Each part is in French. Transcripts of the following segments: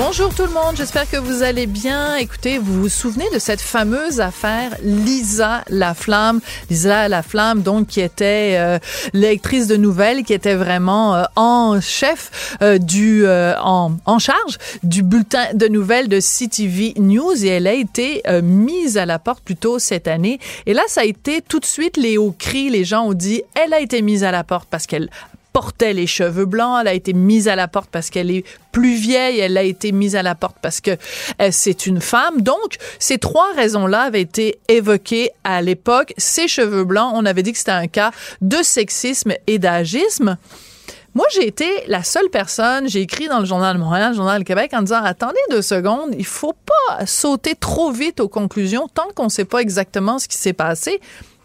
Bonjour tout le monde, j'espère que vous allez bien. Écoutez, vous vous souvenez de cette fameuse affaire Lisa Laflamme, Lisa Laflamme donc qui était euh, lectrice de nouvelles, qui était vraiment euh, en chef euh, du euh, en, en charge du bulletin de nouvelles de CTV News et elle a été euh, mise à la porte plus tôt cette année. Et là, ça a été tout de suite les hauts cris. Les gens ont dit elle a été mise à la porte parce qu'elle portait les cheveux blancs, elle a été mise à la porte parce qu'elle est plus vieille, elle a été mise à la porte parce que euh, c'est une femme. Donc, ces trois raisons-là avaient été évoquées à l'époque. Ses cheveux blancs, on avait dit que c'était un cas de sexisme et d'agisme. Moi, j'ai été la seule personne, j'ai écrit dans le Journal de Montréal, le Journal du Québec, en disant, attendez deux secondes, il faut pas sauter trop vite aux conclusions tant qu'on sait pas exactement ce qui s'est passé.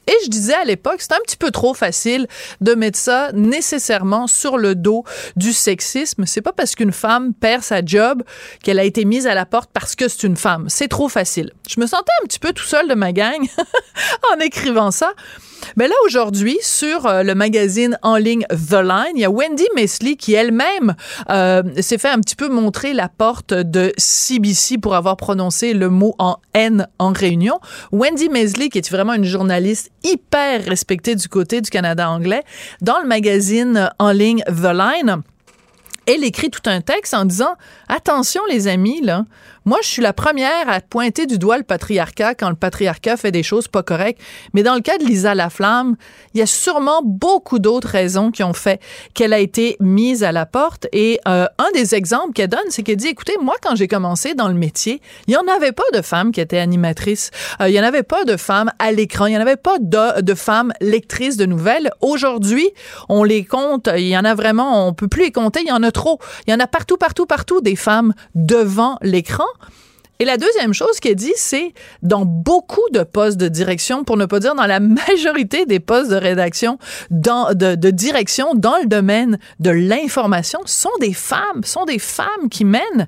Et je disais à l'époque, c'est un petit peu trop facile de mettre ça nécessairement sur le dos du sexisme. C'est pas parce qu'une femme perd sa job qu'elle a été mise à la porte parce que c'est une femme. C'est trop facile. Je me sentais un petit peu tout seul de ma gang en écrivant ça. Mais là, aujourd'hui, sur euh, le magazine en ligne The Line, il y a Wendy Mesley qui elle-même euh, s'est fait un petit peu montrer la porte de CBC pour avoir prononcé le mot en N en réunion. Wendy Mesley, qui est vraiment une journaliste hyper respectée du côté du Canada anglais, dans le magazine en ligne The Line, elle écrit tout un texte en disant attention les amis là moi je suis la première à pointer du doigt le patriarcat quand le patriarcat fait des choses pas correctes. Mais dans le cas de Lisa Laflamme il y a sûrement beaucoup d'autres raisons qui ont fait qu'elle a été mise à la porte. Et euh, un des exemples qu'elle donne c'est qu'elle dit écoutez moi quand j'ai commencé dans le métier il y en avait pas de femmes qui étaient animatrices. Euh, il y en avait pas de femmes à l'écran. Il y en avait pas de, de femmes lectrices de nouvelles. Aujourd'hui on les compte. Il y en a vraiment on peut plus les compter. Il y en a trop. Il y en a partout, partout, partout des femmes devant l'écran. Et la deuxième chose qu'elle dit, c'est dans beaucoup de postes de direction, pour ne pas dire dans la majorité des postes de rédaction, dans, de, direction dans le domaine de l'information, sont des femmes, sont des femmes qui mènent.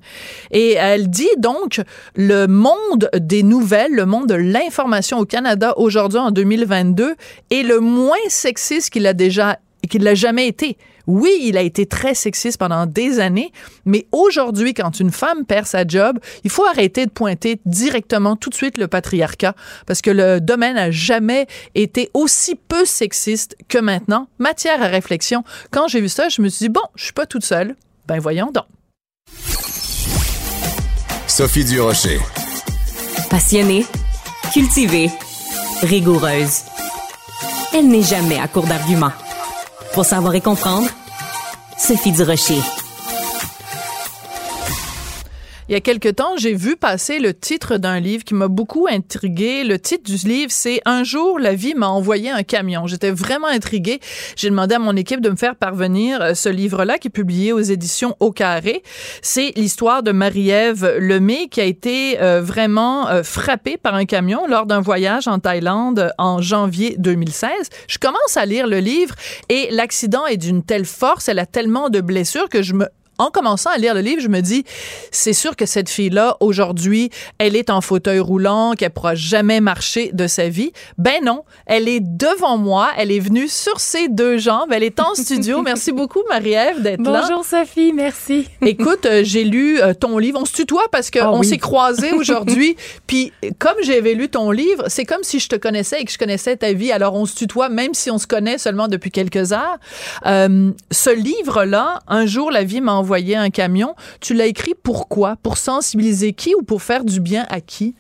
Et elle dit donc le monde des nouvelles, le monde de l'information au Canada aujourd'hui en 2022 est le moins sexiste qu'il a déjà qu'il jamais été. Oui, il a été très sexiste pendant des années, mais aujourd'hui, quand une femme perd sa job, il faut arrêter de pointer directement tout de suite le patriarcat parce que le domaine n'a jamais été aussi peu sexiste que maintenant. Matière à réflexion. Quand j'ai vu ça, je me suis dit, bon, je suis pas toute seule. Ben voyons donc. Sophie Durocher. Passionnée, cultivée, rigoureuse. Elle n'est jamais à court d'arguments. Pour savoir et comprendre, Sophie Durocher. Il y a quelque temps, j'ai vu passer le titre d'un livre qui m'a beaucoup intrigué. Le titre du livre, c'est Un jour, la vie m'a envoyé un camion. J'étais vraiment intriguée. J'ai demandé à mon équipe de me faire parvenir euh, ce livre-là qui est publié aux éditions Au Carré. C'est l'histoire de Marie-Ève Lemay qui a été euh, vraiment euh, frappée par un camion lors d'un voyage en Thaïlande en janvier 2016. Je commence à lire le livre et l'accident est d'une telle force, elle a tellement de blessures que je me en commençant à lire le livre, je me dis, c'est sûr que cette fille-là, aujourd'hui, elle est en fauteuil roulant, qu'elle pourra jamais marcher de sa vie. Ben non, elle est devant moi, elle est venue sur ses deux jambes, elle est en studio. merci beaucoup, Marie-Ève, d'être là. Bonjour Sophie, merci. Écoute, euh, j'ai lu euh, ton livre. On se tutoie parce qu'on Ah oui. s'est croisés aujourd'hui. Puis, comme j'avais lu ton livre, c'est comme si je te connaissais et que je connaissais ta vie. Alors, on se tutoie, même si on se connaît seulement depuis quelques heures. Euh, ce livre-là, Un jour, la vie m'a un camion. Tu l'as écrit pourquoi? Pour sensibiliser qui ou pour faire du bien à qui?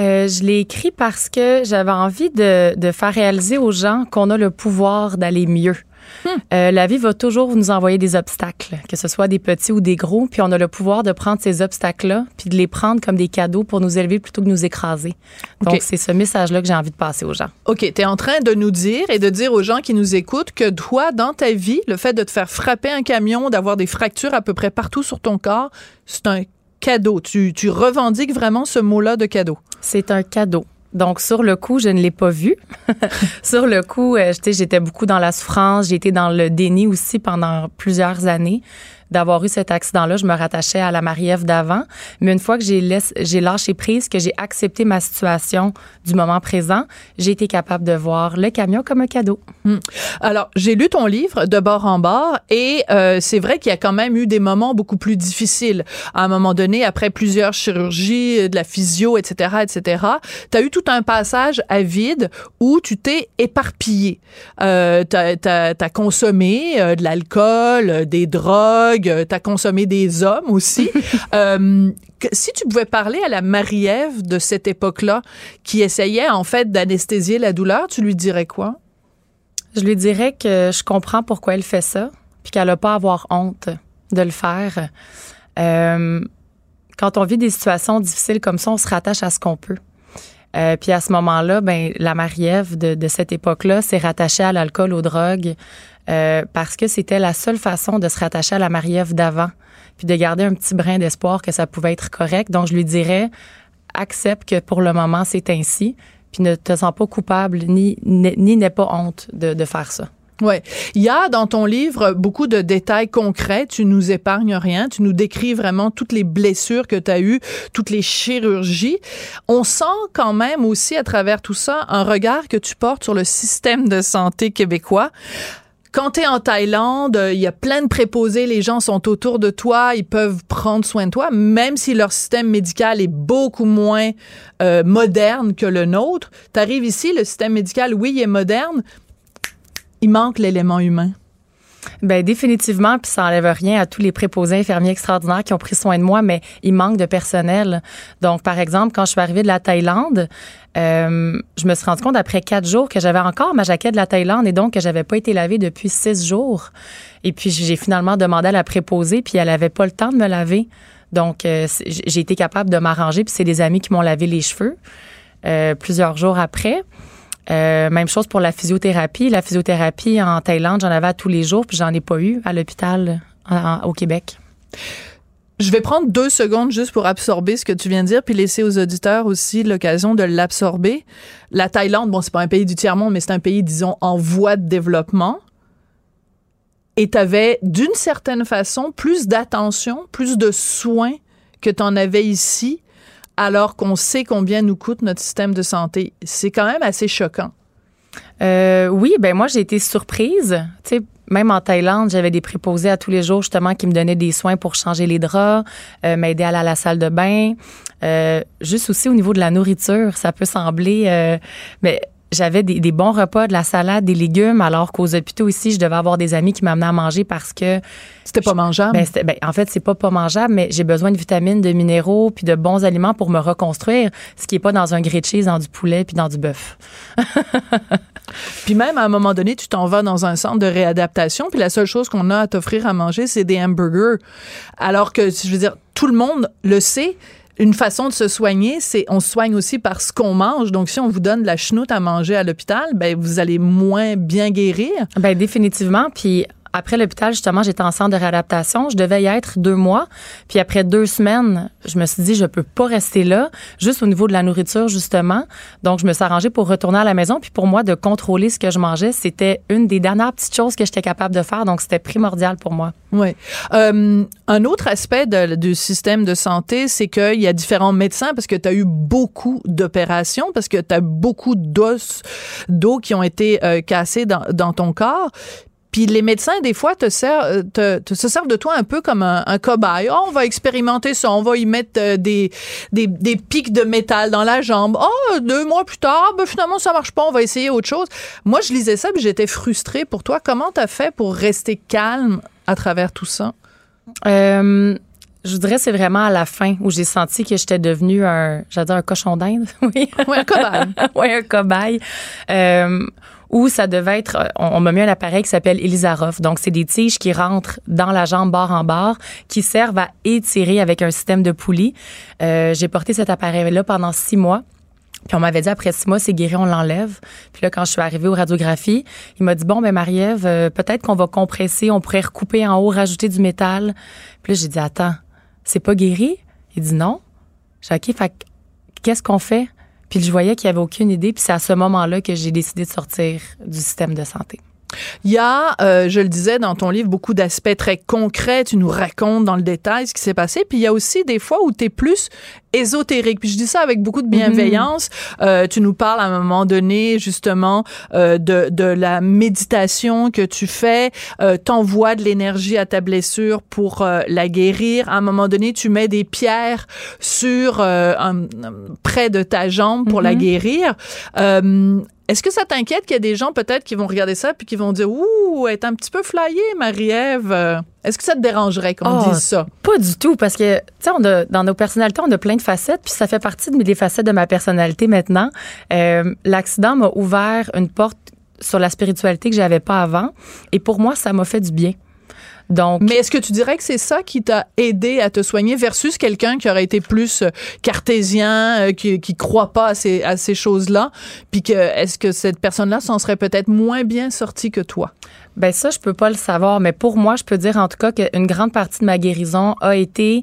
Euh, je l'ai écrit parce que j'avais envie de faire réaliser aux gens qu'on a le pouvoir d'aller mieux. Hmm. Euh, la vie va toujours nous envoyer des obstacles, que ce soit des petits ou des gros, puis on a le pouvoir de prendre ces obstacles-là, puis de les prendre comme des cadeaux pour nous élever plutôt que nous écraser. Donc, c'est ce message-là que j'ai envie de passer aux gens. OK, tu es en train de nous dire et de dire aux gens qui nous écoutent que toi, dans ta vie, le fait de te faire frapper un camion, d'avoir des fractures à peu près partout sur ton corps, c'est un cadeau. Tu, tu revendiques vraiment ce mot-là de cadeau. C'est un cadeau. Donc, sur le coup, je ne l'ai pas vu. sur le coup, euh, j'étais beaucoup dans la souffrance. Été dans le déni aussi pendant plusieurs années d'avoir eu cet accident-là. Je me rattachais à la Marie-Ève d'avant. Mais une fois que j'ai, j'ai lâché prise, que j'ai accepté ma situation du moment présent, j'ai été capable de voir le camion comme un cadeau. Hmm. Alors, j'ai lu ton livre de bord en bord et euh, c'est vrai qu'il y a quand même eu des moments beaucoup plus difficiles. À un moment donné, après plusieurs chirurgies, de la physio, etc., etc., tu as eu tout un passage à vide où tu t'es éparpillé. Euh, tu consommé euh, de l'alcool, des drogues, euh, tu as consommé des hommes aussi. Euh, si tu pouvais parler à la Marie-Ève de cette époque-là, qui essayait en fait d'anesthésier la douleur, tu lui dirais quoi? Je lui dirais que je comprends pourquoi elle fait ça, puis qu'elle n'a pas à avoir honte de le faire. Euh, quand on vit des situations difficiles comme ça, on se rattache à ce qu'on peut. puis à ce moment-là, ben la Marie-Ève de, de, cette époque-là s'est rattachée à l'alcool, aux drogues, euh, parce que c'était la seule façon de se rattacher à la Marie-Ève d'avant, puis de garder un petit brin d'espoir que ça pouvait être correct. Donc, je lui dirais, accepte que pour le moment, c'est ainsi, puis ne te sens pas coupable, ni ni pas honte de, de faire ça. Ouais, il y a dans ton livre beaucoup de détails concrets, tu nous épargnes rien, tu nous décris vraiment toutes les blessures que tu as eues, toutes les chirurgies. On sent quand même aussi à travers tout ça un regard que tu portes sur le système de santé québécois quand tu es en Thaïlande, euh, il y a plein de préposés, les gens sont autour de toi, ils peuvent prendre soin de toi, même si leur système médical est beaucoup moins euh, moderne que le nôtre. Tu ici, le système médical, oui, il est moderne, il manque l'élément humain. Ben définitivement, puis ça enlève rien à tous les préposés infirmiers extraordinaires qui ont pris soin de moi, mais il manque de personnel. Donc, par exemple, quand je suis arrivée de la Thaïlande, euh, je me suis rendu compte après quatre jours que j'avais encore ma jaquette de la Thaïlande et donc que j'avais pas été lavée depuis six jours. Et puis j'ai finalement demandé à la préposée, puis elle avait pas le temps de me laver. Donc euh, j'ai été capable de m'arranger, puis c'est des amis qui m'ont lavé les cheveux euh, plusieurs jours après. Euh, même chose pour la physiothérapie. La physiothérapie en Thaïlande, j'en avais à tous les jours, puis j'en ai pas eu à l'hôpital au Québec. Je vais prendre deux secondes juste pour absorber ce que tu viens de dire, puis laisser aux auditeurs aussi l'occasion de l'absorber. La Thaïlande, bon, c'est pas un pays du tiers-monde, mais c'est un pays, disons, en voie de développement. Et tu avais, d'une certaine façon, plus d'attention, plus de soins que tu en avais ici alors qu'on sait combien nous coûte notre système de santé. C'est quand même assez choquant. Euh, oui, ben moi j'ai été surprise. Tu sais, même en Thaïlande, j'avais des préposés à tous les jours justement qui me donnaient des soins pour changer les draps, euh, m'aider à aller à la salle de bain. Euh, juste aussi au niveau de la nourriture, ça peut sembler, mais j'avais des, des, bons repas, de la salade, des légumes, alors qu'aux hôpitaux ici, je devais avoir des amis qui m'amenaient à manger parce que c'était pas mangeable? Ben, ben, en fait, c'est pas pas mangeable, mais j'ai besoin de vitamines, de minéraux, puis de bons aliments pour me reconstruire, ce qui est pas dans un grilled cheese, dans du poulet, puis dans du bœuf. puis même à un moment donné, tu t'en vas dans un centre de réadaptation, puis la seule chose qu'on a à t'offrir à manger, c'est des hamburgers, alors que je veux dire, tout le monde le sait une façon de se soigner, c'est on soigne aussi par ce qu'on mange. Donc, si on vous donne de la chenoute à manger à l'hôpital, ben vous allez moins bien guérir. Ben définitivement. Puis après l'hôpital, justement, j'étais en centre de réadaptation. Je devais y être deux mois. Puis après deux semaines, je me suis dit, je peux pas rester là, juste au niveau de la nourriture, justement. Donc, je me suis arrangée pour retourner à la maison. Puis pour moi, de contrôler ce que je mangeais, c'était une des dernières petites choses que j'étais capable de faire. Donc, c'était primordial pour moi. Oui. Euh, un autre aspect du système de santé, c'est qu'il y a différents médecins parce que tu as eu beaucoup d'opérations, parce que tu as beaucoup d'os, d'eau qui ont été euh, cassés dans, dans ton corps. Puis les médecins, des fois, te, servent, te, te, se servent de toi un peu comme un, cobaye. Oh, on va expérimenter ça, on va y mettre euh, des, des, des, pics de métal dans la jambe. Oh, deux mois plus tard, ben, finalement, ça marche pas, on va essayer autre chose. Moi, je lisais ça, puis j'étais frustrée pour toi. Comment t'as fait pour rester calme à travers tout ça? Euh, je vous dirais c'est vraiment à la fin où j'ai senti que j'étais devenue un, j'allais un cochon d'Inde, oui. un cobaye. oui, un cobaye. Euh, où ça devait être, on, m'a mis un appareil qui s'appelle Elisarov. Donc, c'est des tiges qui rentrent dans la jambe barre en barre, qui servent à étirer avec un système de poulie. Euh, j'ai porté cet appareil-là pendant six mois. Puis on m'avait dit après six mois, c'est guéri, on l'enlève. Puis là, quand je suis arrivée aux radiographies, il m'a dit bon, ben Marie-Ève, euh, peut-être qu'on va compresser, on pourrait recouper en haut, rajouter du métal. Puis là, j'ai dit attends, c'est pas guéri? Il dit non. J'ai dit, OK, fait qu'est-ce qu'on fait? Puis je voyais qu'il y avait aucune idée. Puis c'est à ce moment-là que j'ai décidé de sortir du système de santé. Il y a, euh, je le disais dans ton livre, beaucoup d'aspects très concrets. Tu nous racontes dans le détail ce qui s'est passé. Puis il y a aussi des fois où tu es plus ésotérique. Puis je dis ça avec beaucoup de bienveillance. Mhm. Euh, tu nous parles à un moment donné justement euh, de, de la méditation que tu fais. Euh, T'envoies de l'énergie à ta blessure pour euh, la guérir. À un moment donné, tu mets des pierres sur euh, près de ta jambe pour la mhm. guérir. Est-ce que ça t'inquiète qu'il y a des gens peut-être qui vont regarder ça puis qui vont dire ouh, elle est un petit peu flyée, Marie-Ève? Est-ce que ça te dérangerait qu'on oh, dise ça? Pas du tout parce que tu sais dans nos personnalités, on a plein de facettes puis ça fait partie des facettes de ma personnalité maintenant. Euh, l'accident m'a ouvert une porte sur la spiritualité que j'avais pas avant et pour moi ça m'a fait du bien. Donc, Mais est-ce que tu dirais que c'est ça qui t'a aidé à te soigner versus quelqu'un qui aurait été plus euh, cartésien, euh, qui, qui croit pas à ces, à ces choses-là, puis que est-ce que cette personne-là s'en serait peut-être moins bien sortie que toi? Ben ça, je peux pas le savoir, mais pour moi, je peux dire en tout cas qu'une grande partie de ma guérison a été,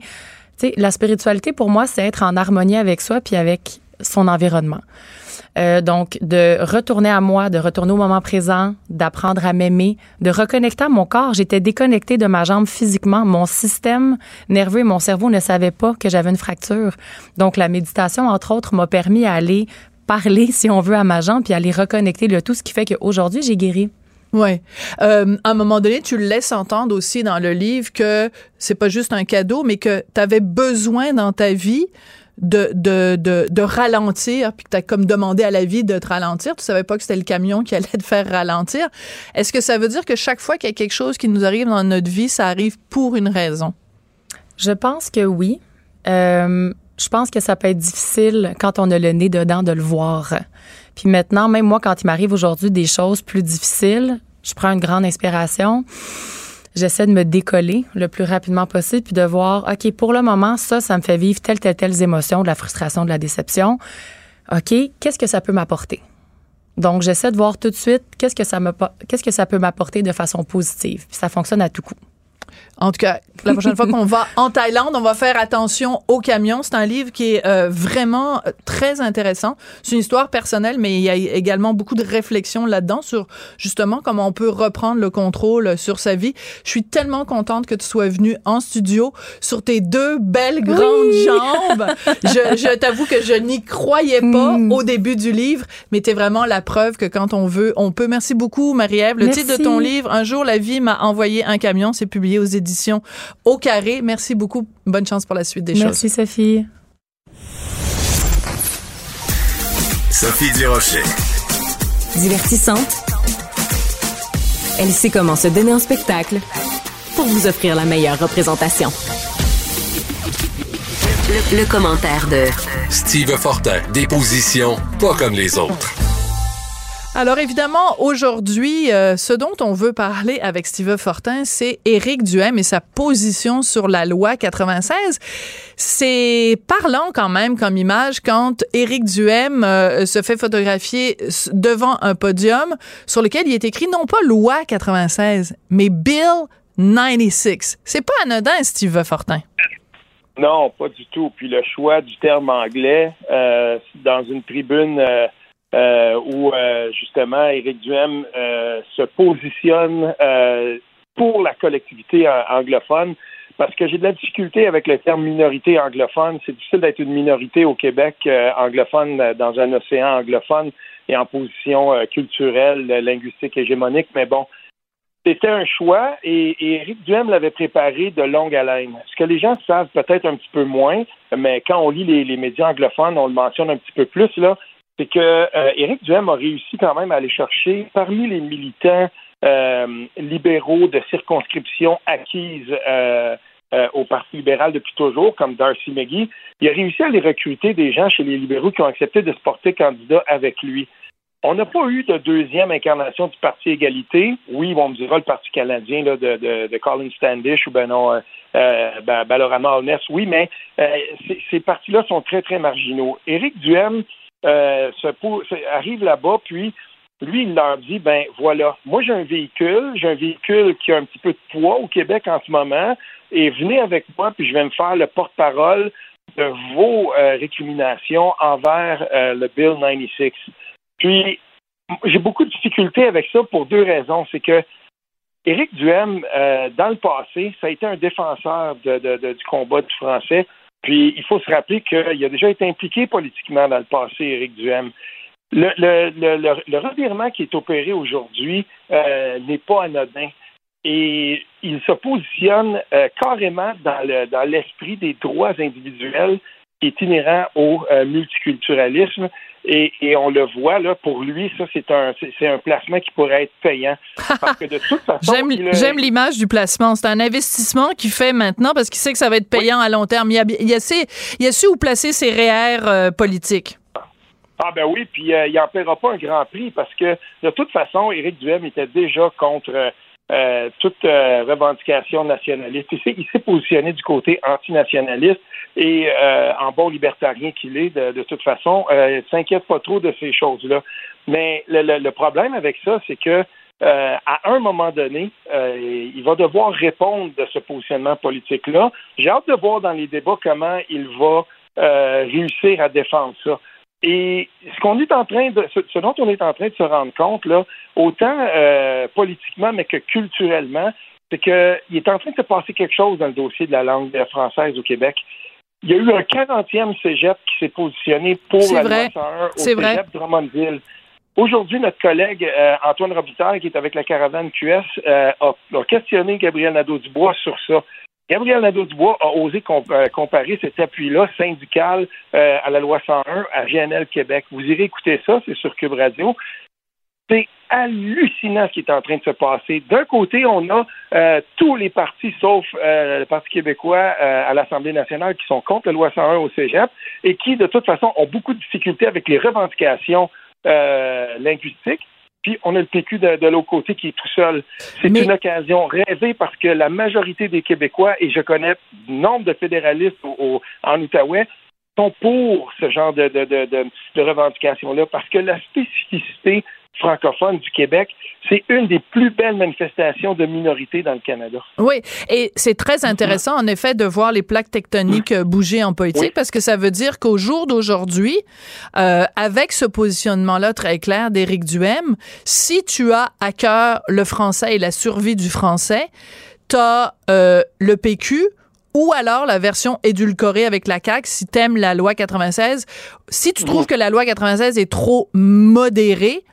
tu sais, la spiritualité pour moi, c'est être en harmonie avec soi puis avec son environnement. Euh, donc, de retourner à moi, de retourner au moment présent, d'apprendre à m'aimer, de reconnecter à mon corps. J'étais déconnectée de ma jambe physiquement. Mon système nerveux et mon cerveau ne savaient pas que j'avais une fracture. Donc, la méditation, entre autres, m'a permis à aller parler, si on veut, à ma jambe, puis aller reconnecter le tout, ce qui fait qu'aujourd'hui, j'ai guéri. Oui. Euh, à un moment donné, tu laisses entendre aussi dans le livre que c'est pas juste un cadeau, mais que tu avais besoin dans ta vie de, de, de, de ralentir, puis que tu as comme demandé à la vie de te ralentir. Tu savais pas que c'était le camion qui allait te faire ralentir. Est-ce que ça veut dire que chaque fois qu'il y a quelque chose qui nous arrive dans notre vie, ça arrive pour une raison? Je pense que oui. Euh, je pense que ça peut être difficile quand on a le nez dedans de le voir. Puis maintenant, même moi, quand il m'arrive aujourd'hui des choses plus difficiles, je prends une grande inspiration j'essaie de me décoller le plus rapidement possible puis de voir, OK, pour le moment, ça, ça me fait vivre telle, telle, telle émotion, de la frustration, de la déception. OK, qu'est-ce que ça peut m'apporter? Donc, j'essaie de voir tout de suite qu'est-ce que ça qu'est-ce que ça peut m'apporter de façon positive. Puis ça fonctionne à tout coup. En tout cas, la prochaine fois qu'on va en Thaïlande, on va faire attention aux camions. C'est un livre qui est euh, vraiment euh, très intéressant. C'est une histoire personnelle, mais il y a également beaucoup de réflexions là-dedans sur justement comment on peut reprendre le contrôle sur sa vie. Je suis tellement contente que tu sois venue en studio sur tes deux belles grandes jambes. Je, je t'avoue que je n'y croyais pas mm. au début du livre, mais tu es vraiment la preuve que quand on veut, on peut. Merci beaucoup, Marie-Ève. Le titre de ton livre, Un jour, la vie m'a envoyé un camion, c'est publié aux éditions Au Carré. Merci beaucoup. Bonne chance pour la suite des choses. Merci, Sophie. Sophie Durocher. Divertissante. Elle sait comment se donner en spectacle pour vous offrir la meilleure représentation. Le, commentaire de Steve Fortin. Des positions pas comme les autres. Alors évidemment, aujourd'hui, euh, ce dont on veut parler avec Steve Fortin, c'est Éric Duhem et sa position sur la loi 96. C'est parlant quand même comme image quand Éric Duhem euh, se fait photographier devant un podium sur lequel il est écrit non pas loi 96, mais Bill 96. C'est pas anodin, Steve Fortin. Non, pas du tout. Puis le choix du terme anglais euh, dans une tribune euh, où euh, justement Éric Duhem euh, se positionne pour la collectivité anglophone. Parce que j'ai de la difficulté avec le terme minorité anglophone. C'est difficile d'être une minorité au Québec anglophone dans un océan anglophone et en position culturelle, linguistique, hégémonique. Mais bon, c'était un choix et, Éric Duhem l'avait préparé de longue haleine. Ce que les gens savent peut-être un petit peu moins, mais quand on lit les, les médias anglophones, on le mentionne un petit peu plus, là, c'est que euh, Éric Duhem a réussi quand même à aller chercher parmi les militants euh, libéraux de circonscription acquises euh, euh, au Parti libéral depuis toujours, comme Darcy McGee, il a réussi à les recruter des gens chez les libéraux qui ont accepté de se porter candidat avec lui. On n'a pas eu de deuxième incarnation du Parti égalité. Oui, on me dira le Parti canadien de, Colin Standish ou ben non, euh, ben, oui, mais ces partis-là sont très, très marginaux. Éric Duhem euh, arrive là-bas, puis lui, il leur dit, ben voilà, moi j'ai un véhicule, j'ai un véhicule qui a un petit peu de poids au Québec en ce moment, et venez avec moi, puis je vais me faire le porte-parole de vos récriminations envers le Bill 96. Puis, j'ai beaucoup de difficultés avec ça pour deux raisons. C'est que Éric Duhem, euh, dans le passé, ça a été un défenseur du combat du français. Puis, il faut se rappeler qu'il a déjà été impliqué politiquement dans le passé, Éric Duhem. Le, le, revirement qui est opéré aujourd'hui euh, n'est pas anodin. Et il se positionne euh, carrément dans l'esprit des droits individuels qui est inhérent au multiculturalisme et, on le voit, là, pour lui, ça, c'est un, c'est un placement qui pourrait être payant. Parce que de toute façon. J'aime l'image du placement. C'est un investissement qu'il fait maintenant parce qu'il sait que ça va être payant à long terme. Il a, il a, su, il a su où placer ses REER euh, politiques. Ah ben oui, puis euh, il n'en paiera pas un grand prix parce que de toute façon, Éric Duhem était déjà contre euh, toute revendication nationaliste. Il s'est positionné du côté antinationaliste et euh, en bon libertarien qu'il est, de, toute façon, euh, s'inquiète pas trop de ces choses-là. Mais le, problème avec ça, c'est que euh, à un moment donné, euh, il va devoir répondre de ce positionnement politique-là. J'ai hâte de voir dans les débats comment il va réussir à défendre ça. Et ce qu'on est en train de, ce, dont on est en train de se rendre compte là, autant politiquement mais que culturellement, c'est qu'il est en train de se passer quelque chose dans le dossier de la langue française au Québec. Il y a eu un 40e cégep qui s'est positionné pour la vrai. au cégep Drummondville. Aujourd'hui, notre collègue euh, Antoine Robitaille, qui est avec la caravane QS, euh, a, questionné Gabriel Nadeau-Dubois sur ça. Gabriel Nadeau-Dubois a osé euh, comparer cet appui-là syndical à la loi 101 à GNL Québec. Vous irez écouter ça, c'est sur Cube Radio. C'est hallucinant ce qui est en train de se passer. D'un côté, on a euh, tous les partis, sauf euh, le Parti québécois euh, à l'Assemblée nationale, qui sont contre la loi 101 au Cégep et qui, de toute façon, ont beaucoup de difficultés avec les revendications linguistiques. Puis on a le PQ de, l'autre côté qui est tout seul. C'est une occasion rêvée parce que la majorité des Québécois, et je connais nombre de fédéralistes en Outaouais, sont pour ce genre de, de, de, de revendications-là parce que la spécificité francophone du Québec, c'est une des plus belles manifestations de minorité dans le Canada. Oui, et c'est très intéressant, en effet, de voir les plaques tectoniques euh, bouger en politique, parce que ça veut dire qu'au jour d'aujourd'hui, euh, avec ce positionnement-là très clair d'Éric Duhem, si tu as à cœur le français et la survie du français, tu as euh, le PQ, ou alors la version édulcorée avec la CAQ si t'aimes la loi 96. Si tu trouves que la loi 96 est trop modérée,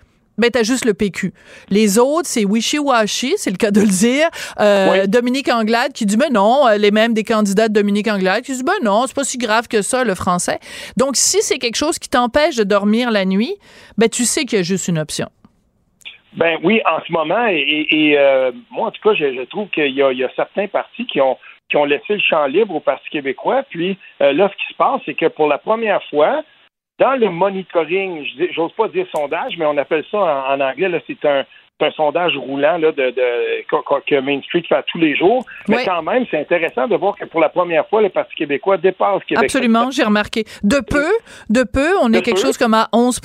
ben t'as juste le PQ. Les autres, c'est wishy-washy, c'est le cas de le dire. Euh, Dominique Anglade qui dit, ben non, euh, les mêmes des candidats de Dominique Anglade qui disent, ben non, c'est pas si grave que ça, le français. Donc, si c'est quelque chose qui t'empêche de dormir la nuit, ben tu sais qu'il y a juste une option. Ben oui, en ce moment, et, euh, moi, en tout cas, je, trouve qu'il y, y, a certains partis qui ont, qui ont laissé le champ libre au Parti québécois. Puis là, ce qui se passe, c'est que pour la première fois, dans le monitoring, j'ose pas dire sondage, mais on appelle ça en, anglais, c'est un, un sondage roulant là, de, que Main Street fait tous les jours. Mais quand même, c'est intéressant de voir que pour la première fois, le Parti québécois dépasse Québec. Absolument, j'ai remarqué. De peu, de peu, on est quelque chose comme à 11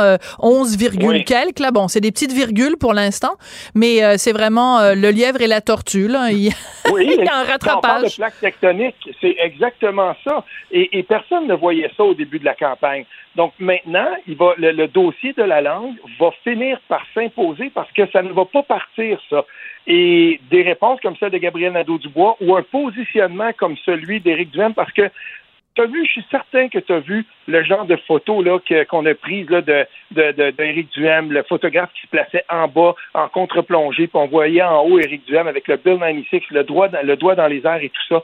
euh, 11, quelques. Là, bon, c'est des petites virgules pour l'instant, mais euh, c'est vraiment euh, le lièvre et la tortue. Là. Il, oui, il y a un rattrapage. On parle de plaque tectonique, c'est exactement ça. Et, et personne ne voyait ça au début de la campagne. Donc maintenant, il va, le, dossier de la langue va finir par s'imposer parce que ça ne va pas partir, ça. Et des réponses comme celle de Gabriel Nadeau-Dubois ou un positionnement comme celui d'Éric Duhem, parce que tu as vu, je suis certain que tu as vu le genre de photos là, qu'on a prises là, de, de, Duhem, le photographe qui se plaçait en bas, en contre-plongée, puis on voyait en haut Éric Duhem avec le Bill 96, le, le doigt dans les airs et tout ça.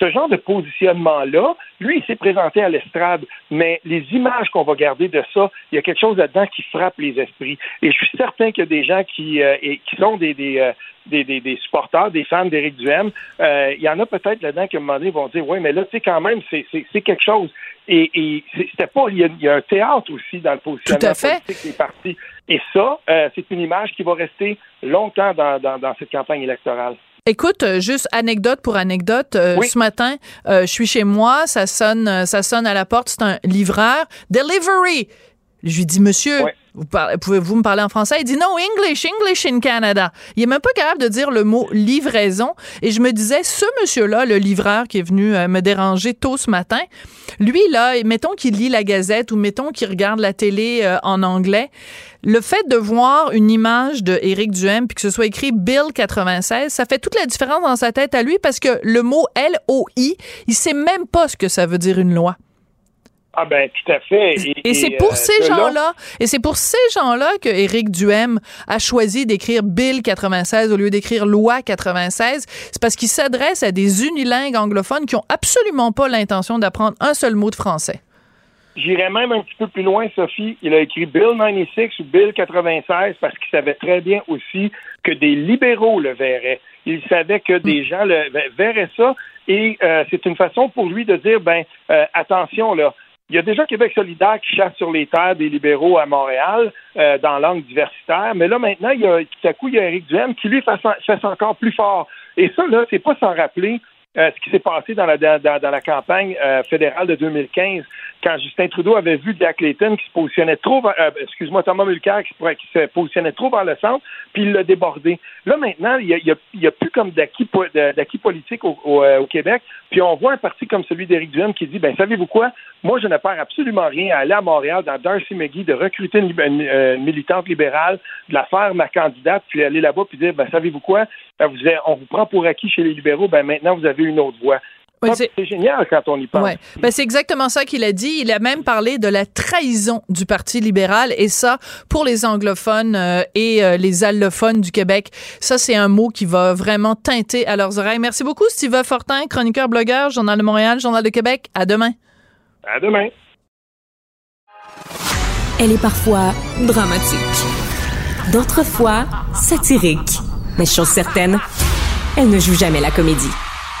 Ce genre de positionnement-là, lui, il s'est présenté à l'estrade, mais les images qu'on va garder de ça, il y a quelque chose là-dedans qui frappe les esprits. Et je suis certain qu'il y a des gens qui, euh, et, qui sont des, des, euh, des, des, des, supporters, des fans d'Éric Duhem. Euh, il y en a peut-être là-dedans qui, à un moment donné, vont dire, oui, mais là, tu sais, quand même, c'est quelque chose. Et, et c'était pas, il y, a, il y, a, un théâtre aussi dans le positionnement politique des partis. Et ça, euh, c'est une image qui va rester longtemps dans, dans, dans cette campagne électorale. Écoute, euh, juste anecdote pour anecdote. Euh, ce matin, euh, je suis chez moi, ça sonne, ça sonne à la porte, c'est un livreur. Delivery. Je lui dis, monsieur, pouvez-vous me parler en français? Il dit non, English, English in Canada. Il est même pas capable de dire le mot livraison. Et je me disais, ce monsieur-là, le livreur qui est venu euh, me déranger tôt ce matin, lui, là, mettons qu'il lit la gazette ou mettons qu'il regarde la télé euh, en anglais, le fait de voir une image de Éric Duhem puis que ce soit écrit Bill 96, ça fait toute la différence dans sa tête à lui parce que le mot L-O-I, il sait même pas ce que ça veut dire une loi. Ah ben tout à fait. Et, c'est pour euh, ces gens-là, et c'est pour ces gens-là que Éric Duhem a choisi d'écrire Bill 96 au lieu d'écrire Loi 96. C'est parce qu'il s'adresse à des unilingues anglophones qui ont absolument pas l'intention d'apprendre un seul mot de français. J'irais même un petit peu plus loin, Sophie. Il a écrit Bill 96 ou Bill 96 parce qu'il savait très bien aussi que des libéraux le verraient. Il savait que des mm. gens le verraient ça et euh, c'est une façon pour lui de dire ben euh, attention là il y a déjà Québec solidaire qui chasse sur les terres des libéraux à Montréal euh, dans l'angle diversitaire, mais là maintenant, il y a, tout à coup, il y a Éric Duhem qui lui fait, fait encore plus fort. Et ça, là, c'est pas sans rappeler euh, ce qui s'est passé dans la, campagne euh, fédérale de 2015 quand Justin Trudeau avait vu Jack Layton qui se positionnait trop, euh, excuse-moi, Thomas Mulcair qui, se positionnait trop vers le centre, puis il l'a débordé. Là, maintenant, il n'y a, a, plus comme d'acquis politique euh, au, Québec, puis on voit un parti comme celui d'Éric Duhem qui dit, ben savez-vous quoi, moi, je ne perds absolument rien à aller à Montréal, dans Darcy McGee, de recruter une, militante libérale, de la faire ma candidate, puis aller là-bas, puis dire, ben savez-vous quoi, vous, on vous prend pour acquis chez les libéraux, ben maintenant, vous avez une autre voie c'est génial quand on y pense. Ben, c'est exactement ça qu'il a dit. Il a même parlé de la trahison du Parti libéral et ça, pour les anglophones euh, et euh, les allophones du Québec, ça, c'est un mot qui va vraiment teinter à leurs oreilles. Merci beaucoup, Steve Fortin, chroniqueur, blogueur, Journal de Montréal, Journal de Québec. À demain. À demain. Elle est parfois dramatique, d'autres fois satirique. Mais chose certaine, elle ne joue jamais la comédie.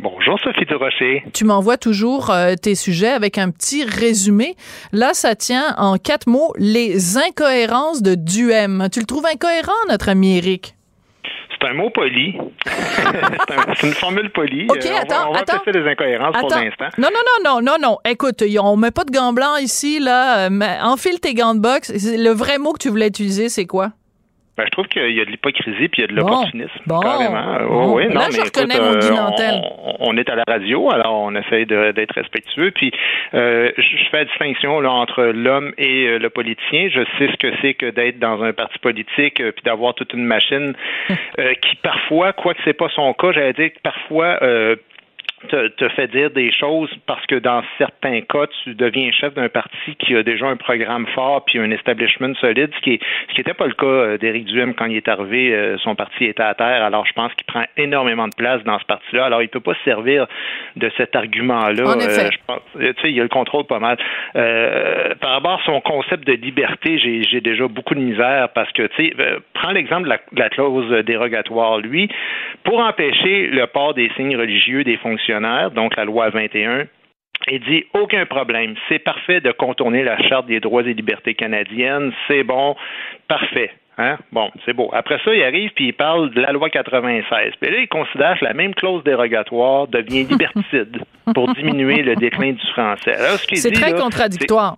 Bonjour Sophie Durocher. Tu m'envoies toujours euh, tes sujets avec un petit résumé. Là, ça tient en quatre mots les incohérences de Duhem. Tu le trouves incohérent, notre ami Eric? C'est un mot poli. c'est une formule polie. OK, attends, on va, attends. les incohérences pour l'instant. Non, non, non, non, non, non. Écoute, on met pas de gants blancs ici, là. Euh, enfile tes gants de boxe. Le vrai mot que tu voulais utiliser, c'est quoi? Ben, je trouve qu'il y a de l'hypocrisie puis il y a de l'opportunisme. Bon, carrément. Oh, oui, non, Là, je reconnais mon euh, on, on, est à la radio, alors on essaye d'être respectueux. Puis euh, je fais la distinction là, entre l'homme et euh, le politicien. Je sais ce que c'est que d'être dans un parti politique euh, puis d'avoir toute une machine qui parfois, quoi que c'est pas son cas, j'allais dire que parfois te, te, fait dire des choses parce que dans certains cas, tu deviens chef d'un parti qui a déjà un programme fort puis un establishment solide, ce qui n'était pas le cas euh, d'Éric Duhem quand il est arrivé, euh, son parti était à terre. Alors je pense qu'il prend énormément de place dans ce parti-là. Alors il peut pas se servir de cet argument-là. Euh, je pense, tu sais, il a le contrôle pas mal. Euh, par rapport à son concept de liberté, j'ai déjà beaucoup de misère parce que tu sais, prends l'exemple de la, de la clause dérogatoire. Lui, pour empêcher le port des signes religieux des donc la loi 21, et dit aucun problème, c'est parfait de contourner la charte des droits et libertés canadiennes, c'est bon, parfait. Hein? Bon, c'est beau. Après ça, il arrive puis il parle de la loi 96. Puis là, il considère que la même clause dérogatoire devient liberticide pour diminuer le déclin du français. C'est très contradictoire.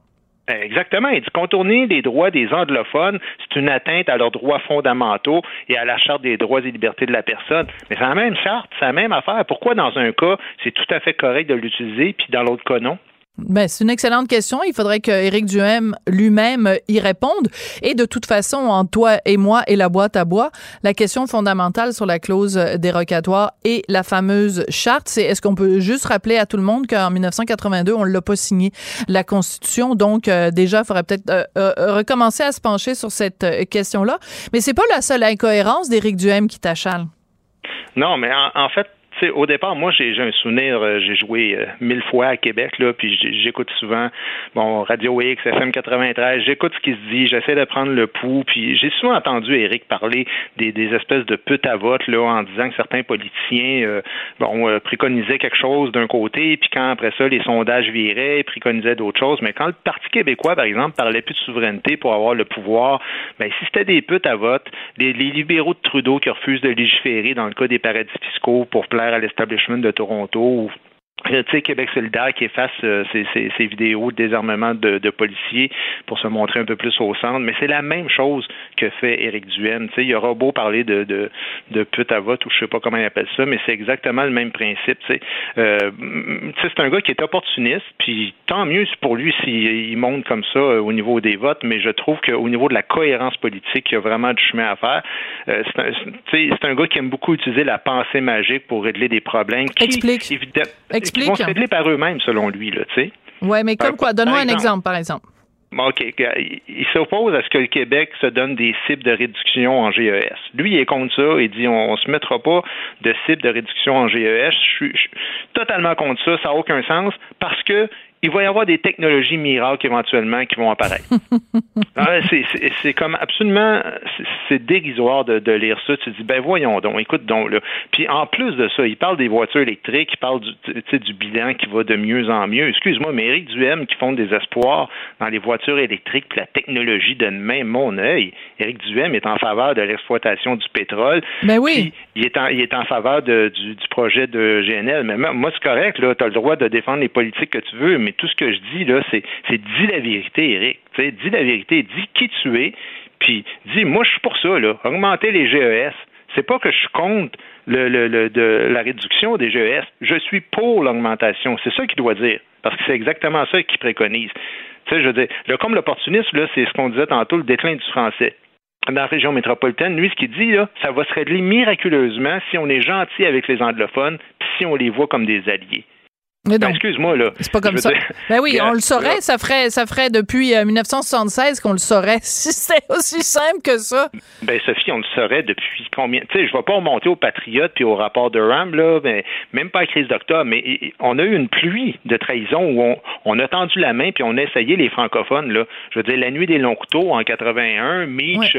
Exactement. Il dit contourner les droits des anglophones, c'est une atteinte à leurs droits fondamentaux et à la Charte des droits et libertés de la personne. Mais c'est la même charte, c'est la même affaire. Pourquoi dans un cas, c'est tout à fait correct de l'utiliser, puis dans l'autre cas, non? Ben, c'est une excellente question. Il faudrait que Éric Duhem lui-même y réponde. Et de toute façon, en toi et moi et la boîte à bois, la question fondamentale sur la clause dérogatoire et la fameuse charte, c'est est-ce qu'on peut juste rappeler à tout le monde qu'en 1982, on l'a pas signé la Constitution. Donc, euh, déjà, il faudrait peut-être euh, euh, recommencer à se pencher sur cette question-là. Mais c'est pas la seule incohérence d'Éric Duhem qui t'achale. Non, mais en fait, au départ, moi, j'ai un souvenir, euh, j'ai joué euh, mille fois à Québec, là, puis j'écoute souvent, bon, Radio X, FM 93, j'écoute ce qui se dit, j'essaie de prendre le pouls, puis j'ai souvent entendu Eric parler des, espèces de putes à vote, là, en disant que certains politiciens, euh, bon, préconisaient quelque chose d'un côté, puis quand après ça, les sondages viraient, ils préconisaient d'autres choses, mais quand le Parti québécois, par exemple, parlait plus de souveraineté pour avoir le pouvoir, ben, si c'était des putes à vote, les, les libéraux de Trudeau qui refusent de légiférer dans le cas des paradis fiscaux pour plaire à l'establishment de Toronto sais, Québec solidaire qui efface euh, ces, vidéos de désarmement de, policiers pour se montrer un peu plus au centre. Mais c'est la même chose que fait Éric Duhaime. Tu sais, il aura beau parler de, de, de pute à vote ou je sais pas comment il appelle ça, mais c'est exactement le même principe. Tu sais, euh, c'est un gars qui est opportuniste, puis tant mieux pour lui s'il monte comme ça euh, au niveau des votes, mais je trouve qu'au niveau de la cohérence politique, il y a vraiment du chemin à faire. Euh, c'est un, un, gars qui aime beaucoup utiliser la pensée magique pour régler des problèmes. Qui, Explique. Explique vont se régler par eux-mêmes, selon lui, là, tu sais. Oui, mais comme quoi? Donne-moi un exemple, par exemple. OK. Il s'oppose à ce que le Québec se donne des cibles de réduction en GES. Lui, il est contre ça. Il dit on ne se mettra pas de cibles de réduction en GES. Je suis, je suis totalement contre ça. Ça n'a aucun sens parce que il va y avoir des technologies miracles éventuellement qui vont apparaître. Ah, c'est comme absolument, c'est dérisoire de, de, lire ça. Tu te dis, ben voyons donc, écoute donc là. Puis en plus de ça, il parle des voitures électriques, il parle du, du bilan qui va de mieux en mieux. Excuse-moi, mais Éric Duhem qui font des espoirs dans les voitures électriques, puis la technologie de demain, mon œil. Éric Duhem est en faveur de l'exploitation du pétrole. Ben oui. il est en, il est en faveur de, du, du, projet de GNL. Mais moi, c'est correct, là, tu as le droit de défendre les politiques que tu veux, mais tout ce que je dis, là, c'est, dis la vérité, Eric. dis la vérité, dis qui tu es, puis dis, moi, je suis pour ça, là, augmenter les GES. C'est pas que je compte le, la réduction des GES. Je suis pour l'augmentation. C'est ça qu'il doit dire. Parce que c'est exactement ça qu'il préconise. Tu sais, je comme l'opportunisme, là, c'est ce qu'on disait tantôt, le déclin du français dans la région métropolitaine, lui, ce qu'il dit, là, ça va se régler miraculeusement si on est gentil avec les anglophones, puis si on les voit comme des alliés. Ben, excuse-moi là. C'est pas comme ça. ben oui, on le saurait, ça ferait ça ferait depuis 1976 euh, qu'on le saurait. Si c'est aussi simple que ça. Ben Sophie, on le saurait depuis combien? Tu sais, je vais pas remonter aux patriotes puis au rapport de Ram là, mais même pas à la crise d'octobre, mais on a eu une pluie de trahison où on, a tendu la main puis on a essayé les francophones là. Je veux dire la nuit des longs couteaux en 81, Mitch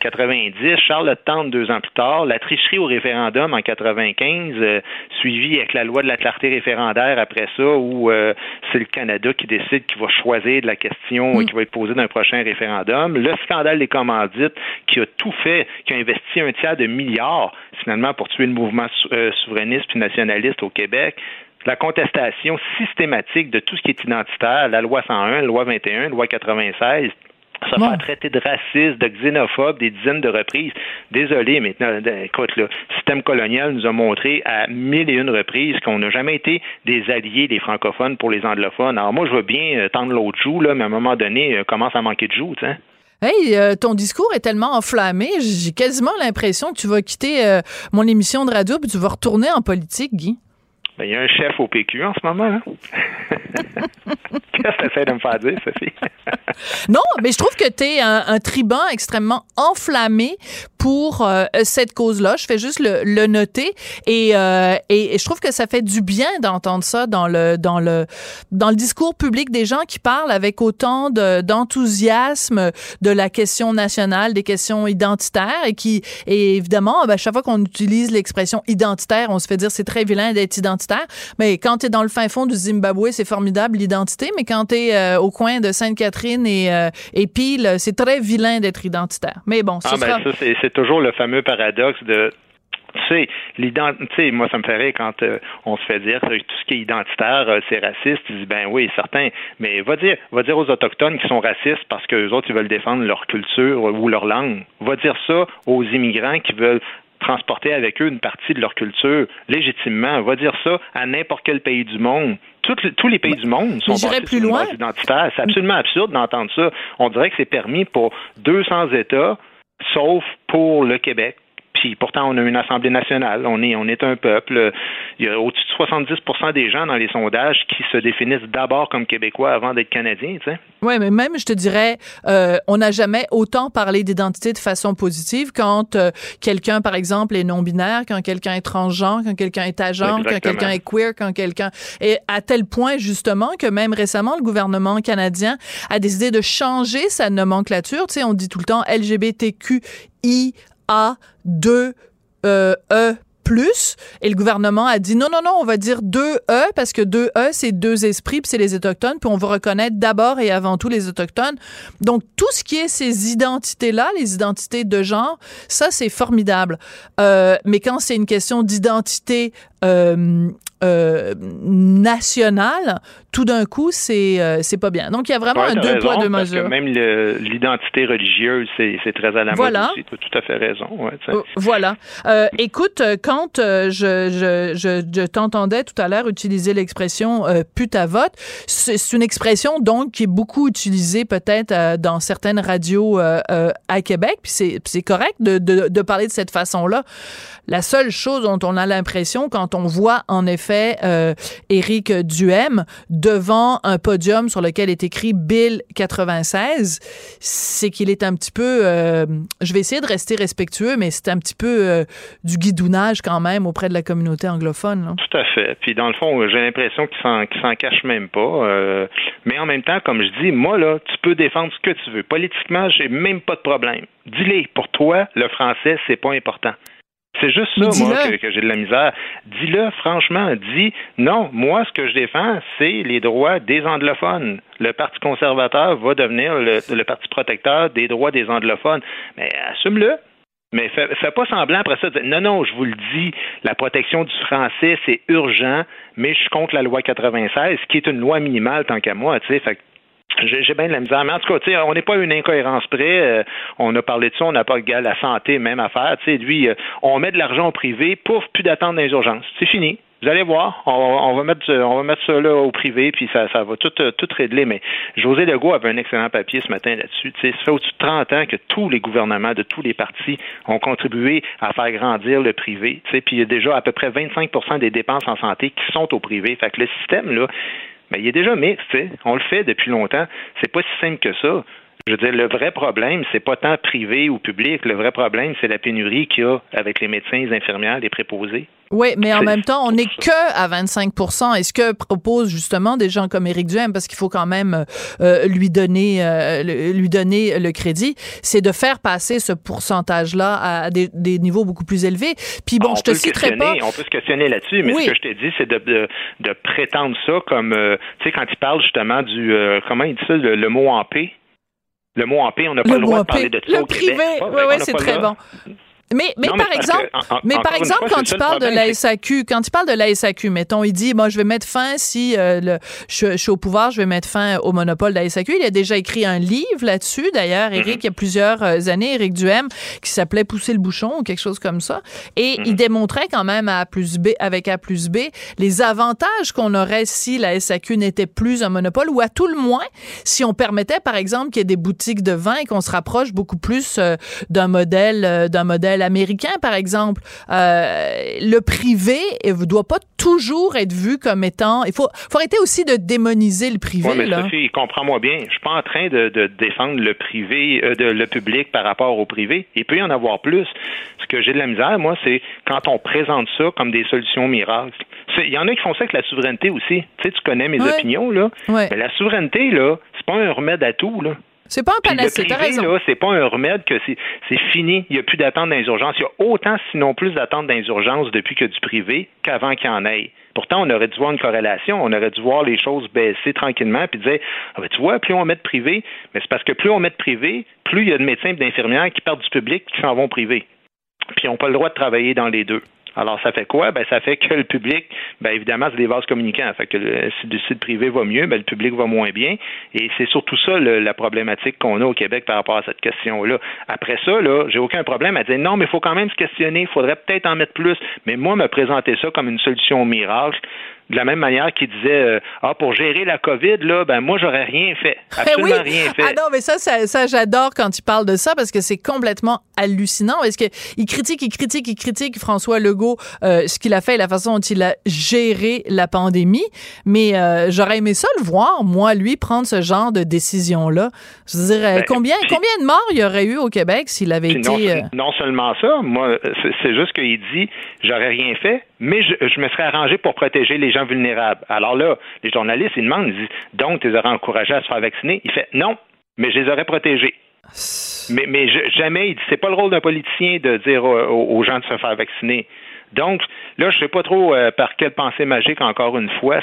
90, euh, Charles Le Tente deux ans plus tard, la tricherie au référendum en 95, euh, suivi avec la loi de la clarté référendaire après ça où euh, c'est le Canada qui décide qui va choisir de la question mm. qui va être posée dans un prochain référendum. Le scandale des commandites qui a tout fait, qui a investi un tiers de milliards finalement pour tuer le mouvement euh, souverainiste puis nationaliste au Québec la contestation systématique de tout ce qui est identitaire, la loi 101, la loi 21, la loi 96, ça fait traiter de raciste, de xénophobe des dizaines de reprises. Désolé, maintenant, écoute, le système colonial nous a montré à mille et une reprises qu'on n'a jamais été des alliés des francophones pour les anglophones. Alors moi, je veux bien euh, tendre l'autre joue, là, mais à un moment donné, euh, commence à manquer de joue, tu sais. Hey, euh, ton discours est tellement enflammé, j'ai quasiment l'impression que tu vas quitter mon émission de radio et tu vas retourner en politique, Guy. Ben, il y a un chef au PQ en ce moment. Là. Qu'est-ce que tu de me faire dire, Sophie? non, mais je trouve que tu es un, tribun extrêmement enflammé pour euh, cette cause-là. Je fais juste le, noter euh, et, et, je trouve que ça fait du bien d'entendre ça dans le, dans, le, dans le discours public des gens qui parlent avec autant d'enthousiasme de, la question nationale, des questions identitaires et qui, et évidemment, ben, chaque fois qu'on utilise l'expression identitaire, on se fait dire c'est très vilain d'être identitaire mais quand tu es dans le fin fond du Zimbabwe, c'est formidable l'identité, mais quand tu es euh, au coin de Sainte-Catherine et, euh, et Peel, c'est très vilain d'être identitaire. Mais bon, ah, ben, ça, c'est toujours le fameux paradoxe de tu sais, moi, ça me ferait quand euh, on se fait dire que tout ce qui est identitaire, c'est raciste. Tu dis, ben oui, certain. Mais va dire, va dire aux Autochtones qui sont racistes parce qu'eux autres, ils veulent défendre leur culture ou leur langue. Va dire ça aux immigrants qui veulent transporter avec eux une partie de leur culture légitimement. On va dire ça à n'importe quel pays du monde. tous les pays du monde sont basés plus loin. identitaire. C'est absolument absurde d'entendre ça. On dirait que c'est permis pour 200 États, sauf pour le Québec puis pourtant, on a une Assemblée nationale, on est, on est un peuple. Il y a au-dessus de 70% des gens dans les sondages qui se définissent d'abord comme Québécois avant d'être Canadiens. Tu sais. Oui, mais même, je te dirais, euh, on n'a jamais autant parlé d'identité de façon positive quand euh, quelqu'un, par exemple, est non-binaire, quand quelqu'un est transgenre, quand quelqu'un est agent, quand quelqu'un est queer, quand quelqu'un... Et à tel point, justement, que même récemment, le gouvernement canadien a décidé de changer sa nomenclature. Tu sais, on dit tout le temps LGBTQI a 2 euh, E plus. Et le gouvernement a dit non, non, non, on va dire deux E parce que deux E, c'est deux esprits, puis c'est les Autochtones, puis on va reconnaître d'abord et avant tout les Autochtones. Donc, tout ce qui est ces identités-là, les identités de genre, ça, c'est formidable. Euh, mais quand c'est une question d'identité euh, euh, national, tout d'un coup, c'est euh, c'est pas bien. Donc, il y a vraiment un deux poids, deux mesures. même l'identité religieuse, c'est très à la voilà. mode. Tu as tout à fait raison. Ouais, euh, voilà. Euh, écoute, quand je, je, je, je t'entendais tout à l'heure utiliser l'expression pute à vote, c'est une expression donc qui est beaucoup utilisée peut-être dans certaines radios à Québec, puis c'est correct de, de, de parler de cette façon-là. La seule chose dont on a l'impression quand on voit en effet fait euh, Éric Duhem devant un podium sur lequel est écrit Bill 96, c'est qu'il est un petit peu, euh, je vais essayer de rester respectueux, mais c'est un petit peu euh, du guidounage quand même auprès de la communauté anglophone. Tout à fait. Puis dans le fond, j'ai l'impression qu'il s'en, s'en cache même pas. mais en même temps, comme je dis, moi là, tu peux défendre ce que tu veux. Politiquement, j'ai même pas de problème. Dis-les. Pour toi, le français, c'est pas important. C'est juste ça, moi, que, j'ai de la misère. Dis-le, franchement. Dis, non, moi, ce que je défends, c'est les droits des anglophones. Le Parti conservateur va devenir le, parti protecteur des droits des anglophones. Mais assume-le. Mais fais, pas semblant après ça de dire non, non, je vous le dis, la protection du français, c'est urgent, mais je suis contre la loi 96, qui est une loi minimale tant qu'à moi, tu sais. Fait j'ai bien de la misère. Mais en tout cas, on n'est pas une incohérence près. Euh, on a parlé de ça, on n'a pas la santé, même affaire. sais, lui, euh, on met de l'argent au privé, pouf, plus d'attente dans les urgences. C'est fini. Vous allez voir, on, va mettre on va mettre ça là au privé, puis ça, ça va tout, euh, tout régler. Mais José Legault avait un excellent papier ce matin là-dessus. Ça fait au-dessus de 30 ans que tous les gouvernements de tous les partis ont contribué à faire grandir le privé. Puis il y a déjà à peu près 25% des dépenses en santé qui sont au privé. Fait que le système, là, mais il est déjà mixte, on le fait depuis longtemps. C'est pas si simple que ça. Je veux dire, le vrai problème, c'est pas tant privé ou public. Le vrai problème, c'est la pénurie qu'il y a avec les médecins, les infirmières, les préposés. Oui, mais en même temps, on n'est que à 25% Et ce que proposent justement des gens comme Éric Duhem, parce qu'il faut quand même euh, lui donner euh, lui donner le crédit, c'est de faire passer ce pourcentage-là à des, niveaux beaucoup plus élevés. Puis bon, ah, je te citerai pas. On peut se questionner là-dessus, mais ce que je t'ai dit, c'est de, de, prétendre ça comme, euh, tu sais, quand il parle justement du, comment il dit ça, le, mot en paix. Le mot en paix, on n'a pas le, droit de parler de ça le au privé. Oui, oui, c'est très bon. Mais, mais, par exemple, mais par exemple, quand tu parles de la SAQ, quand tu parles de la SAQ, mettons, il dit, moi, je vais mettre fin si euh, le, je, suis au pouvoir, je vais mettre fin au monopole de la SAQ. Il a déjà écrit un livre là-dessus, d'ailleurs, Eric, mm-hmm. il y a plusieurs euh, années, Eric Duhem, qui s'appelait Pousser le bouchon ou quelque chose comme ça. Et il mm-hmm. démontrait quand même à A plus B, avec A plus B, les avantages qu'on aurait si la SAQ n'était plus un monopole ou à tout le moins, si on permettait, par exemple, qu'il y ait des boutiques de vin et qu'on se rapproche beaucoup plus euh, d'un modèle, d'un modèle américain, par exemple. Euh, le privé ne doit pas toujours être vu comme étant... Il faut, faut arrêter aussi de démoniser le privé. Oui, mais Sophie, comprends-moi bien. Je suis pas en train de, défendre le privé, euh, de, le public par rapport au privé. Il peut y en avoir plus. Ce que j'ai de la misère, moi, c'est quand on présente ça comme des solutions miracles. Il y en a qui font ça avec la souveraineté aussi. Tu sais, tu connais mes opinions, là. Mais la souveraineté, là, c'est pas un remède à tout, là. C'est pas un panacée, t'as raison. c'est pas un remède que c'est fini. Il n'y a plus d'attente dans les urgences. Il y a autant, sinon plus, d'attente dans les urgences depuis que du privé qu'avant qu'il y en ait. Pourtant, on aurait dû voir une corrélation. On aurait dû voir les choses baisser tranquillement puis dire ah ben, tu vois, plus on met de privé, mais c'est parce que plus on met de privé, plus il y a de médecins et d'infirmières qui partent du public qui s'en vont privé. Puis ils n'ont pas le droit de travailler dans les deux. Alors, ça fait quoi? Ben, ça fait que le public, ben, évidemment, c'est des vases communicants. Fait que si le site privé va mieux, ben, le public va moins bien. Et c'est surtout ça la problématique qu'on a au Québec par rapport à cette question-là. Après ça, là, j'ai aucun problème à dire non, mais il faut quand même se questionner, il faudrait peut-être en mettre plus. Mais moi, me présenter ça comme une solution miracle, de la même manière qu'il disait euh, ah pour gérer la Covid là ben moi j'aurais rien fait. Eh absolument rien fait. Ah non mais ça ça, j'adore quand il parle de ça parce que c'est complètement hallucinant. Est-ce que il critique il critique il critique François Legault euh, ce qu'il a fait la façon dont il a géré la pandémie. Mais euh, j'aurais aimé ça le voir moi lui prendre ce genre de décision là je veux dire ben, combien combien de morts il y aurait eu au Québec s'il avait été non, seulement ça moi c'est juste qu'il dit j'aurais rien fait mais je, je me serais arrangé pour protéger les gens vulnérables. Alors là, les journalistes, ils demandent, ils disent, donc, tu les aurais encouragés à se faire vacciner? Il fait, non, mais je les aurais protégés. Mais, mais jamais, il dit, c'est pas le rôle d'un politicien de dire aux, gens de se faire vacciner. Donc, là, je sais pas trop euh, par quelle pensée magique, encore une fois.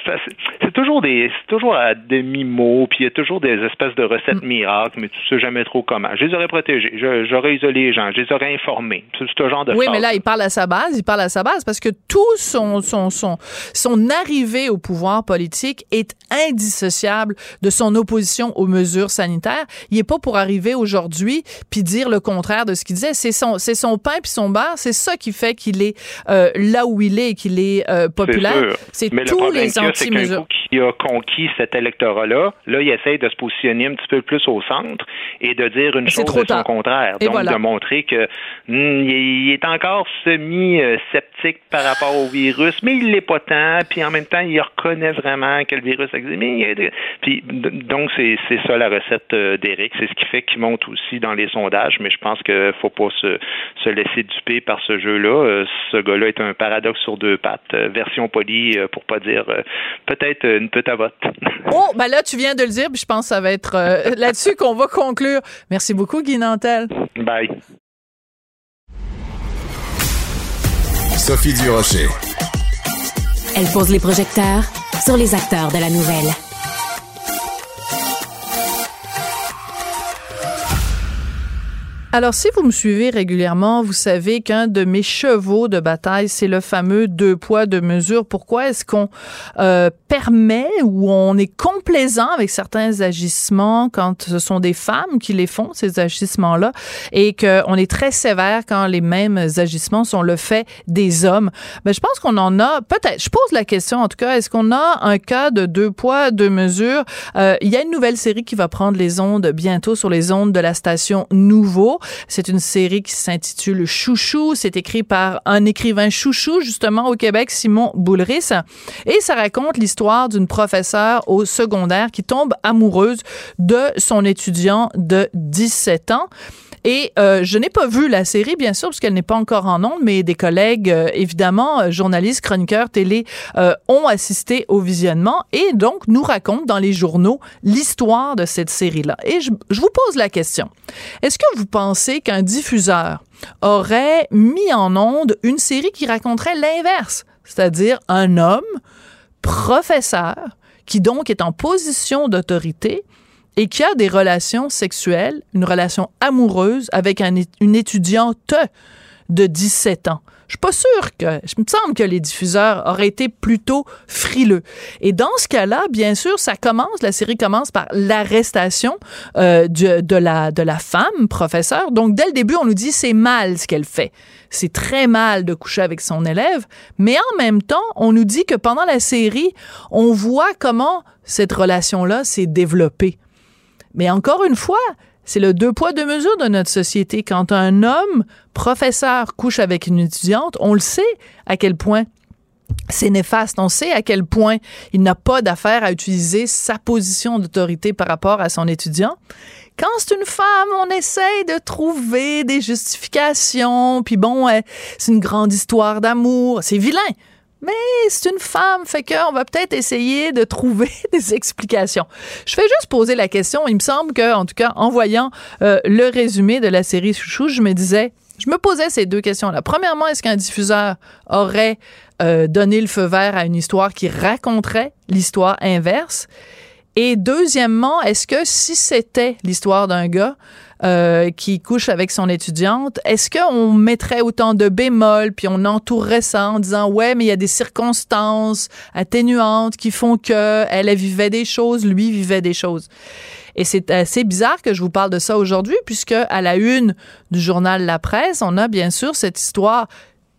C'est toujours des, c'est toujours à demi-mot, puis il y a toujours des espèces de recettes mm. miracles, mais tu sais jamais trop comment. Je les aurais protégés, j'aurais isolé les gens, je les aurais informés. C'est ce genre de Oui, mais là, il parle à sa base, il parle à sa base parce que tout son, son, son, son arrivée au pouvoir politique est indissociable de son opposition aux mesures sanitaires. Il est pas pour arriver aujourd'hui puis dire le contraire de ce qu'il disait. C'est son, c'est son pain puis son beurre. C'est ça qui fait qu'il est euh, là où il est et qu'il est euh, populaire. C'est tous les anti-mesures. qui a conquis cet électorat-là, là, il essaie de se positionner un petit peu plus au centre et de dire une chose de son contraire. Donc, de montrer que hmm, il est encore semi-sceptique par rapport au virus, mais il l'est pas tant. Puis en même temps, il reconnaît vraiment que le virus existe. Mais, puis donc, c'est ça la recette euh, d'Éric. C'est ce qui fait qu'il monte aussi dans les sondages. Mais je pense qu'il faut pas se, se laisser duper par ce jeu-là. Ce gars est un paradoxe sur deux pattes. Euh, version polie, euh, pour pas dire euh, peut-être une petite à vote. oh, ben là, tu viens de le dire, puis je pense que ça va être là-dessus qu'on va conclure. Merci beaucoup, Guy Nantel. Bye. Sophie Durocher. Elle pose les projecteurs sur les acteurs de la nouvelle. Alors, si vous me suivez régulièrement, vous savez qu'un de mes chevaux de bataille, c'est le fameux deux poids, deux mesures. Pourquoi est-ce qu'on euh, permet ou on est complaisant avec certains agissements quand ce sont des femmes qui les font, ces agissements-là, et qu'on est très sévère quand les mêmes agissements sont le fait des hommes? Ben, je pense qu'on en a, peut-être, je pose la question en tout cas, est-ce qu'on a un cas de deux poids, deux mesures? Euh, il y a une nouvelle série qui va prendre les ondes bientôt sur les ondes de la station Nouveau. C'est une série qui s'intitule Chouchou. C'est écrit par un écrivain chouchou, justement, au Québec, Simon Boulris. Et ça raconte l'histoire d'une professeure au secondaire qui tombe amoureuse de son étudiant de 17 ans. Et euh, je n'ai pas vu la série, bien sûr, parce qu'elle n'est pas encore en ondes, mais des collègues, euh, évidemment, euh, journalistes, chroniqueurs, télé, ont assisté au visionnement et donc nous racontent dans les journaux l'histoire de cette série-là. Et je, je vous pose la question. Est-ce que vous pensez qu'un diffuseur aurait mis en onde une série qui raconterait l'inverse, c'est-à-dire un homme professeur qui donc est en position d'autorité et qui a des relations sexuelles, une relation amoureuse avec une étudiante de 17 ans. Je suis pas sûre que, je me semble que les diffuseurs auraient été plutôt frileux. Et dans ce cas-là, bien sûr, ça commence, la série commence par l'arrestation euh, de, la, de la femme professeure. Donc, dès le début, on nous dit c'est mal ce qu'elle fait. C'est très mal de coucher avec son élève. Mais en même temps, on nous dit que pendant la série, on voit comment cette relation-là s'est développée. Mais encore une fois, c'est le deux poids, deux mesures de notre société. Quand un homme professeur couche avec une étudiante, on le sait à quel point c'est néfaste. On sait à quel point il n'a pas d'affaire à utiliser sa position d'autorité par rapport à son étudiant. Quand c'est une femme, on essaie de trouver des justifications, puis bon, c'est une grande histoire d'amour, c'est vilain mais c'est une femme, fait qu'on va peut-être essayer de trouver des explications. Je fais juste poser la question. Il me semble que, en tout cas, en voyant euh, le résumé de la série Chouchou, je me disais, je me posais ces deux questions-là. Premièrement, est-ce qu'un diffuseur aurait euh, donné le feu vert à une histoire qui raconterait l'histoire inverse? Et deuxièmement, est-ce que si c'était l'histoire d'un gars euh, qui couche avec son étudiante, est-ce qu'on mettrait autant de bémols puis on entourerait ça en disant ouais mais il y a des circonstances atténuantes qui font que elle vivait des choses, lui vivait des choses. Et c'est assez bizarre que je vous parle de ça aujourd'hui, puisque à la une du journal La Presse, on a bien sûr cette histoire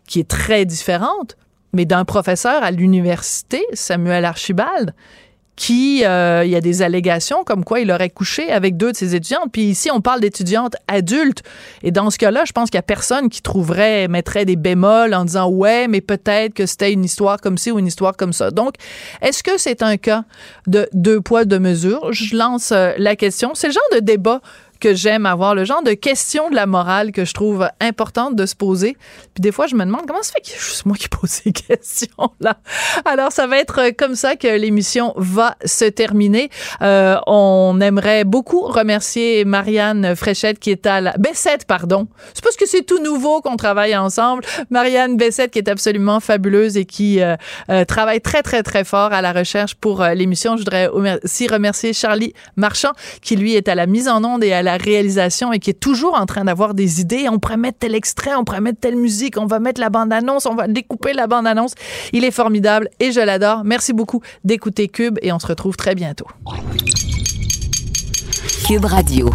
qui est très différente, mais d'un professeur à l'université, Samuel Archibald, qui, euh, il y a des allégations comme quoi il aurait couché avec deux de ses étudiantes. Puis ici, on parle d'étudiantes adultes. Et dans ce cas-là, je pense qu'il y a personne qui trouverait, mettrait des bémols en disant ouais, mais peut-être que c'était une histoire comme ci ou une histoire comme ça. Donc, est-ce que c'est un cas de deux poids, deux mesures? Je lance euh, la question. C'est le genre de débat que j'aime avoir, le genre de questions de la morale que je trouve importante de se poser. Puis des fois, je me demande comment ça fait a juste moi qui pose ces questions-là. Alors, ça va être comme ça que l'émission va se terminer. Euh, on aimerait beaucoup remercier Marianne Fréchette qui est à la... Bessette, pardon. C'est parce que c'est tout nouveau qu'on travaille ensemble. Marianne Bessette qui est absolument fabuleuse et qui euh, euh, travaille très, très, très fort à la recherche pour l'émission. Je voudrais aussi remercier Charlie Marchand qui, lui, est à la mise en onde et à la réalisation et qui est toujours en train d'avoir des idées. On pourrait mettre tel extrait, on pourrait mettre telle musique, on va mettre la bande-annonce, on va découper la bande-annonce. Il est formidable et je l'adore. Merci beaucoup d'écouter Cube et on se retrouve très bientôt. Cube Radio.